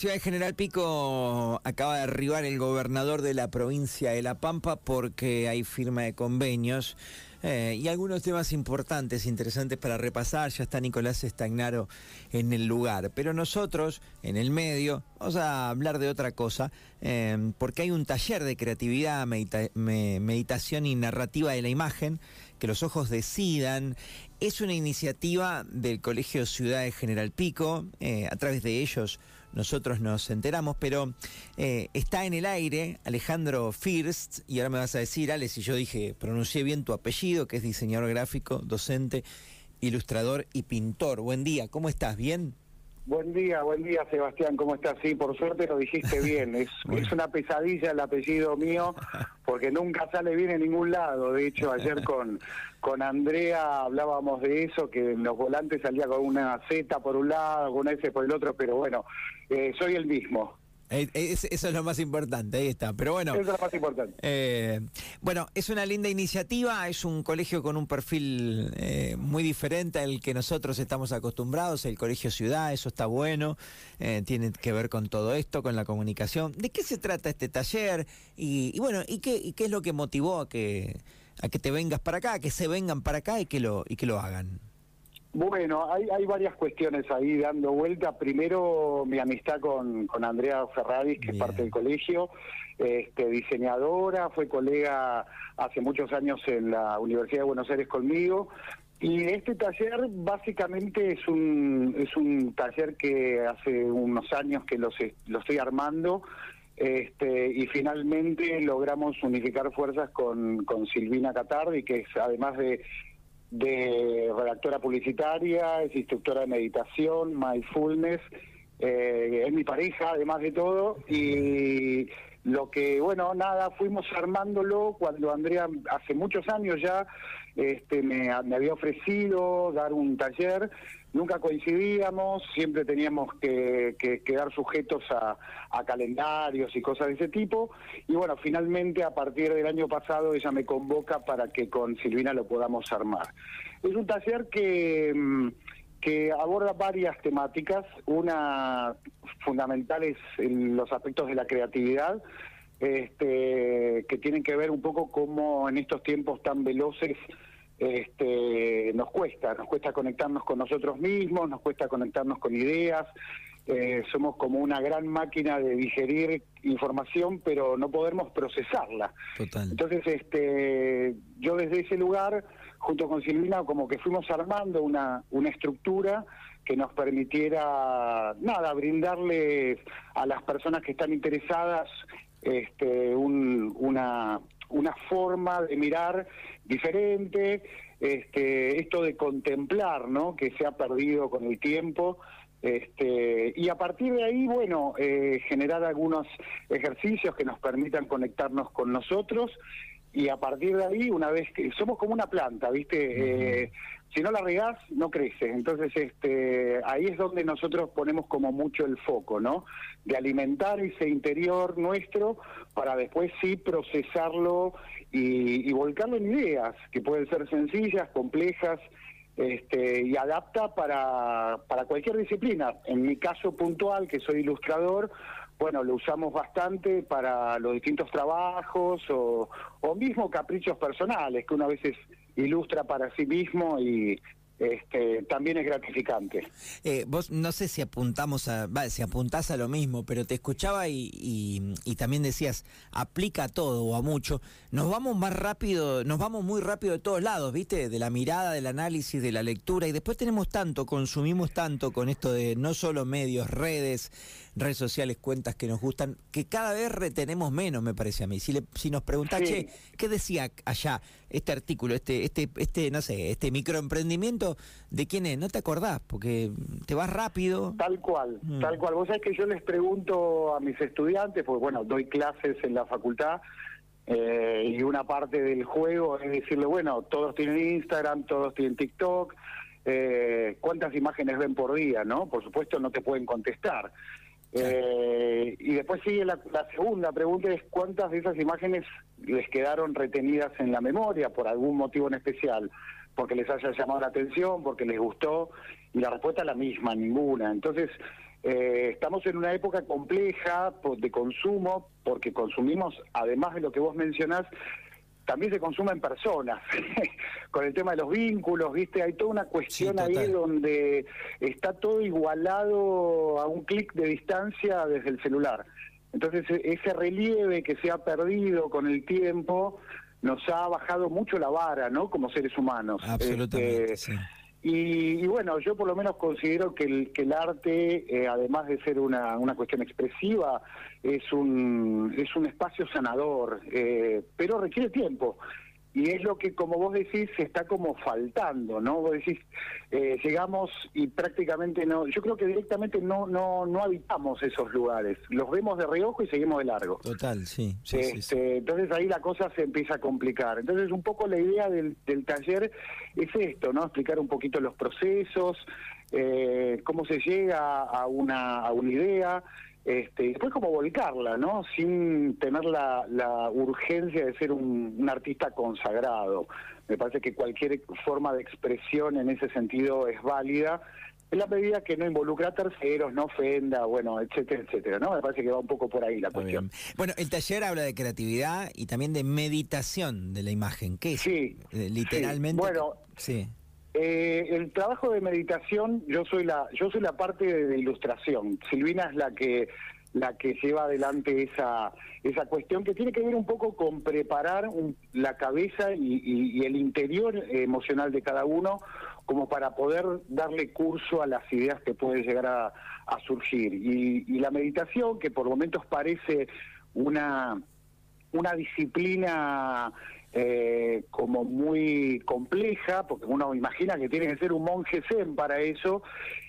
ciudad de General Pico acaba de arribar el gobernador de la provincia de La Pampa porque hay firma de convenios eh, y algunos temas importantes, interesantes para repasar. Ya está Nicolás Estagnaro en el lugar. Pero nosotros, en el medio, vamos a hablar de otra cosa, eh, porque hay un taller de creatividad, meditación y narrativa de la imagen, que los ojos decidan. Es una iniciativa del Colegio Ciudad de General Pico. Eh, a través de ellos nosotros nos enteramos, pero está en el aire Alejandro First, y ahora me vas a decir, Ale, si yo dije, pronuncié bien tu apellido que es diseñador gráfico, docente, ilustrador y pintor. Buen día, ¿cómo estás? ¿Bien? Buen día, buen día Sebastián, ¿cómo estás? Sí, por suerte lo dijiste bien. Es, es una pesadilla el apellido mío porque nunca sale bien en ningún lado. De hecho, ayer con, con Andrea hablábamos de eso, que en los volantes salía con una Z por un lado, con una S por el otro, pero bueno, eh, soy el mismo. Eso es lo más importante, ahí está. Pero bueno. Eso es lo más importante. Eh, bueno, es una linda iniciativa, es un colegio con un perfil eh, muy diferente al que nosotros estamos acostumbrados, el Colegio Ciudad, eso está bueno, eh, tiene que ver con todo esto, con la comunicación. ¿De qué se trata este taller? Y, bueno, ¿y qué, y qué es lo que motivó a que, a que te vengas para acá, a que se vengan para acá y que lo, y que lo hagan? Bueno, hay, hay varias cuestiones ahí dando vuelta. Primero, mi amistad con, con Andrea Ferradis, que es parte del colegio, este, diseñadora, fue colega hace muchos años en la Universidad de Buenos Aires conmigo. Y este taller básicamente es un, es un taller que hace unos años que lo, lo estoy armando este, y finalmente logramos unificar fuerzas con, con Silvina Catardi, que es además de de redactora publicitaria, es instructora de meditación, mindfulness, eh, es mi pareja además de todo y lo que, bueno, nada, fuimos armándolo cuando Andrea hace muchos años ya este, me, había ofrecido dar un taller, nunca coincidíamos, siempre teníamos que, quedar sujetos a, calendarios y cosas de ese tipo, y bueno, finalmente a partir del año pasado ella me convoca para que con Silvina lo podamos armar. Es un taller que... Mm, que aborda varias temáticas, una fundamental es en los aspectos de la creatividad, este, que tienen que ver un poco cómo en estos tiempos tan veloces este, nos cuesta, nos cuesta conectarnos con nosotros mismos, nos cuesta conectarnos con ideas, eh, somos como una gran máquina de digerir información, pero no podemos procesarla. Entonces, este, yo desde ese lugar, junto con Silvina, como que fuimos armando una, una estructura que nos permitiera, nada, brindarles a las personas que están interesadas este, una, una forma de mirar diferente, este, esto de contemplar, ¿no? Que se ha perdido con el tiempo este, y a partir de ahí, bueno, eh, generar algunos ejercicios que nos permitan conectarnos con nosotros y a partir de ahí, una vez que somos como una planta, ¿viste? Eh, si no la regás, no crece. Entonces, este, ahí es donde nosotros ponemos como mucho el foco, ¿no? De alimentar ese interior nuestro para después sí procesarlo y, y volcarlo en ideas que pueden ser sencillas, complejas, este, y adapta para, para cualquier disciplina. En mi caso puntual, que soy ilustrador, bueno, lo usamos bastante para los distintos trabajos o, o mismo caprichos personales, que uno a veces ilustra para sí mismo y, este, también es gratificante. Eh, vos no sé si apuntamos a, si apuntás a lo mismo, pero te escuchaba y, y, también decías, aplica a todo o a mucho. Nos vamos más rápido, nos vamos muy rápido de todos lados, ¿viste? De la mirada, del análisis, de la lectura, y después tenemos tanto, consumimos tanto con esto de no solo medios, redes, redes sociales, cuentas que nos gustan, que cada vez retenemos menos, me parece a mí. Si, le, si nos preguntás, che, ¿qué decía allá este artículo, este, este, este, no sé, este microemprendimiento? ¿De quién es? No te acordás, porque te vas rápido. Tal cual, mm. tal cual. Vos sabés que yo les pregunto a mis estudiantes, porque bueno, doy clases en la facultad, eh, y una parte del juego es decirle, bueno, todos tienen Instagram, todos tienen TikTok, eh, ¿cuántas imágenes ven por día? no Por supuesto no te pueden contestar. Eh, y después sigue la, segunda pregunta, es cuántas de esas imágenes les quedaron retenidas en la memoria por algún motivo en especial, porque les haya llamado la atención, porque les gustó. y la respuesta es la misma, ninguna. Entonces, eh, estamos en una época compleja de consumo, porque consumimos, además de lo que vos mencionás, también se consume en personas, con el tema de los vínculos, ¿viste? Hay toda una cuestión ahí donde está todo igualado a un clic de distancia desde el celular. Entonces, e-, ese relieve que se ha perdido con el tiempo nos ha bajado mucho la vara, ¿no? Como seres humanos. Absolutamente, este, y, bueno, yo por lo menos considero que el, que el arte, eh, además de ser una, una cuestión expresiva, es un, es un espacio sanador, eh, pero requiere tiempo y es lo que, como vos decís, se está como faltando, ¿no? Vos decís, eh, llegamos y prácticamente no, yo creo que directamente no, no, no habitamos esos lugares, los vemos de reojo y seguimos de largo. Total, sí. sí, este, Entonces ahí la cosa se empieza a complicar. Entonces un poco la idea del, del taller es esto, ¿no? Explicar un poquito los procesos, eh, cómo se llega a una, a una idea, este, después como volcarla, ¿no? Sin tener la, urgencia de ser un, artista consagrado. Me parece que cualquier forma de expresión en ese sentido es válida, en la medida que no involucra a terceros, no ofenda, bueno, etcétera, etcétera, ¿no? Me parece que va un poco por ahí la cuestión. Bueno, el taller habla de creatividad y también de meditación de la imagen. ¿Qué es? Sí. Eh, literalmente. Bueno, sí. Eh, el trabajo de meditación, yo soy la, yo soy la parte de, ilustración. Silvina es la que la que lleva adelante esa esa cuestión que tiene que ver un poco con preparar la cabeza y, el interior emocional de cada uno como para poder darle curso a las ideas que pueden llegar a, surgir y, y, la meditación que por momentos parece una una disciplina eh, como muy compleja, porque uno imagina que tiene que ser un monje zen para eso,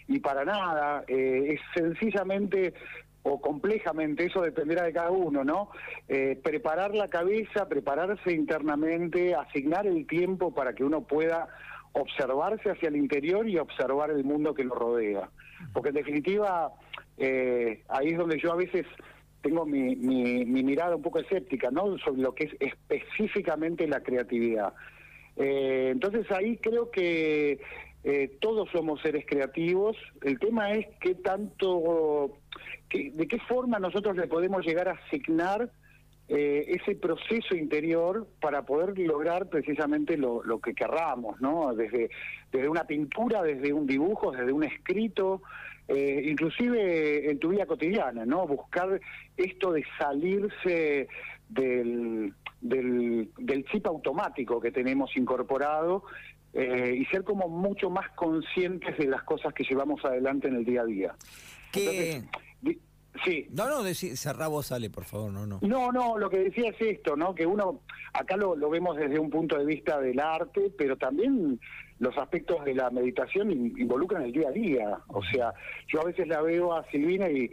y para nada, eh, es sencillamente o complejamente, eso dependerá de cada uno, ¿no? Eh, preparar la cabeza, prepararse internamente, asignar el tiempo para que uno pueda observarse hacia el interior y observar el mundo que lo rodea. Porque en definitiva, ahí es donde yo a veces tengo mi, mi, mirada un poco escéptica, ¿no? Sobre lo que es específicamente la creatividad. Eh, entonces ahí creo que eh, todos somos seres creativos. El tema es qué tanto, de qué forma nosotros le podemos llegar a asignar eh, ese proceso interior para poder lograr precisamente lo, lo que querramos, ¿no? Desde, desde una pintura, desde un dibujo, desde un escrito, eh, inclusive en tu vida cotidiana, ¿no? Buscar esto de salirse del, del, chip automático que tenemos incorporado eh, y ser como mucho más conscientes de las cosas que llevamos adelante en el día a día. Que... Sí. No, no, cerrá vos, sale, por favor, no, no. No, no, lo que decía es esto, ¿no? Que uno, acá lo, lo vemos desde un punto de vista del arte, pero también los aspectos de la meditación involucran el día a día. O sea, yo a veces la veo a Silvina y,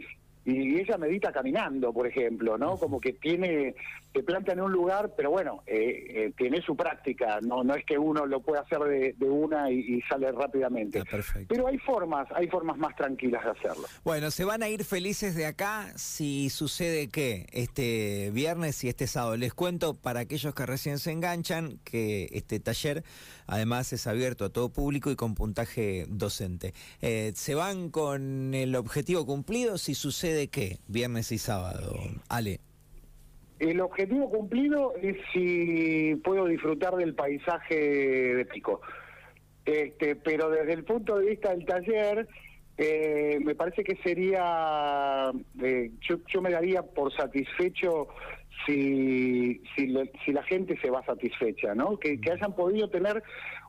y ella medita caminando, por ejemplo, ¿no? Como que tiene, se planta en un lugar, pero bueno, eh, eh, tiene su práctica, no no es que uno lo pueda hacer de, una y, sale rápidamente. Ah, pero hay formas, hay formas más tranquilas de hacerlo. Bueno, se van a ir felices de acá si sucede que este viernes y este sábado. Les cuento para aquellos que recién se enganchan que este taller además es abierto a todo público y con puntaje docente. Eh, se van con el objetivo cumplido si sucede que viernes y sábado. Ale. El objetivo cumplido es si puedo disfrutar del paisaje de Pico. Este, pero desde el punto de vista del taller, eh, me parece que sería, eh, yo, me daría por satisfecho si, si, si, la gente se va satisfecha, ¿no? Que, que hayan podido tener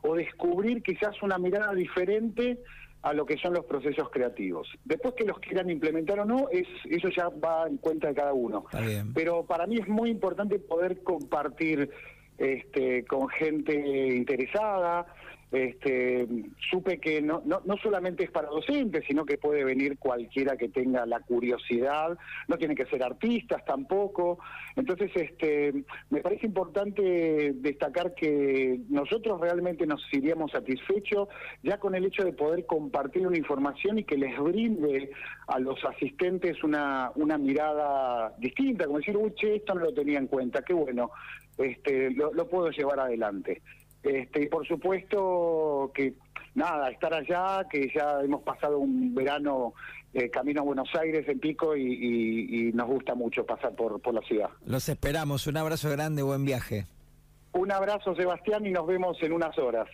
o descubrir quizás una mirada diferente a lo que son los procesos creativos. Después que los quieran implementar o no, es eso ya va en cuenta de cada uno. Pero para mí es muy importante poder compartir este, con gente interesada, este, supe que no, no, no, solamente es para docentes, sino que puede venir cualquiera que tenga la curiosidad, no tiene que ser artistas tampoco. Entonces, este, me parece importante destacar que nosotros realmente nos iríamos satisfechos ya con el hecho de poder compartir una información y que les brinde a los asistentes una, una mirada distinta, como decir, uy, che, esto no lo tenía en cuenta, qué bueno, este, lo puedo llevar adelante. Este, y por supuesto que nada, estar allá, que ya hemos pasado un verano eh, camino a Buenos Aires en pico y, nos gusta mucho pasar por, por la ciudad. Los esperamos, un abrazo grande, buen viaje. Un abrazo Sebastián y nos vemos en unas horas.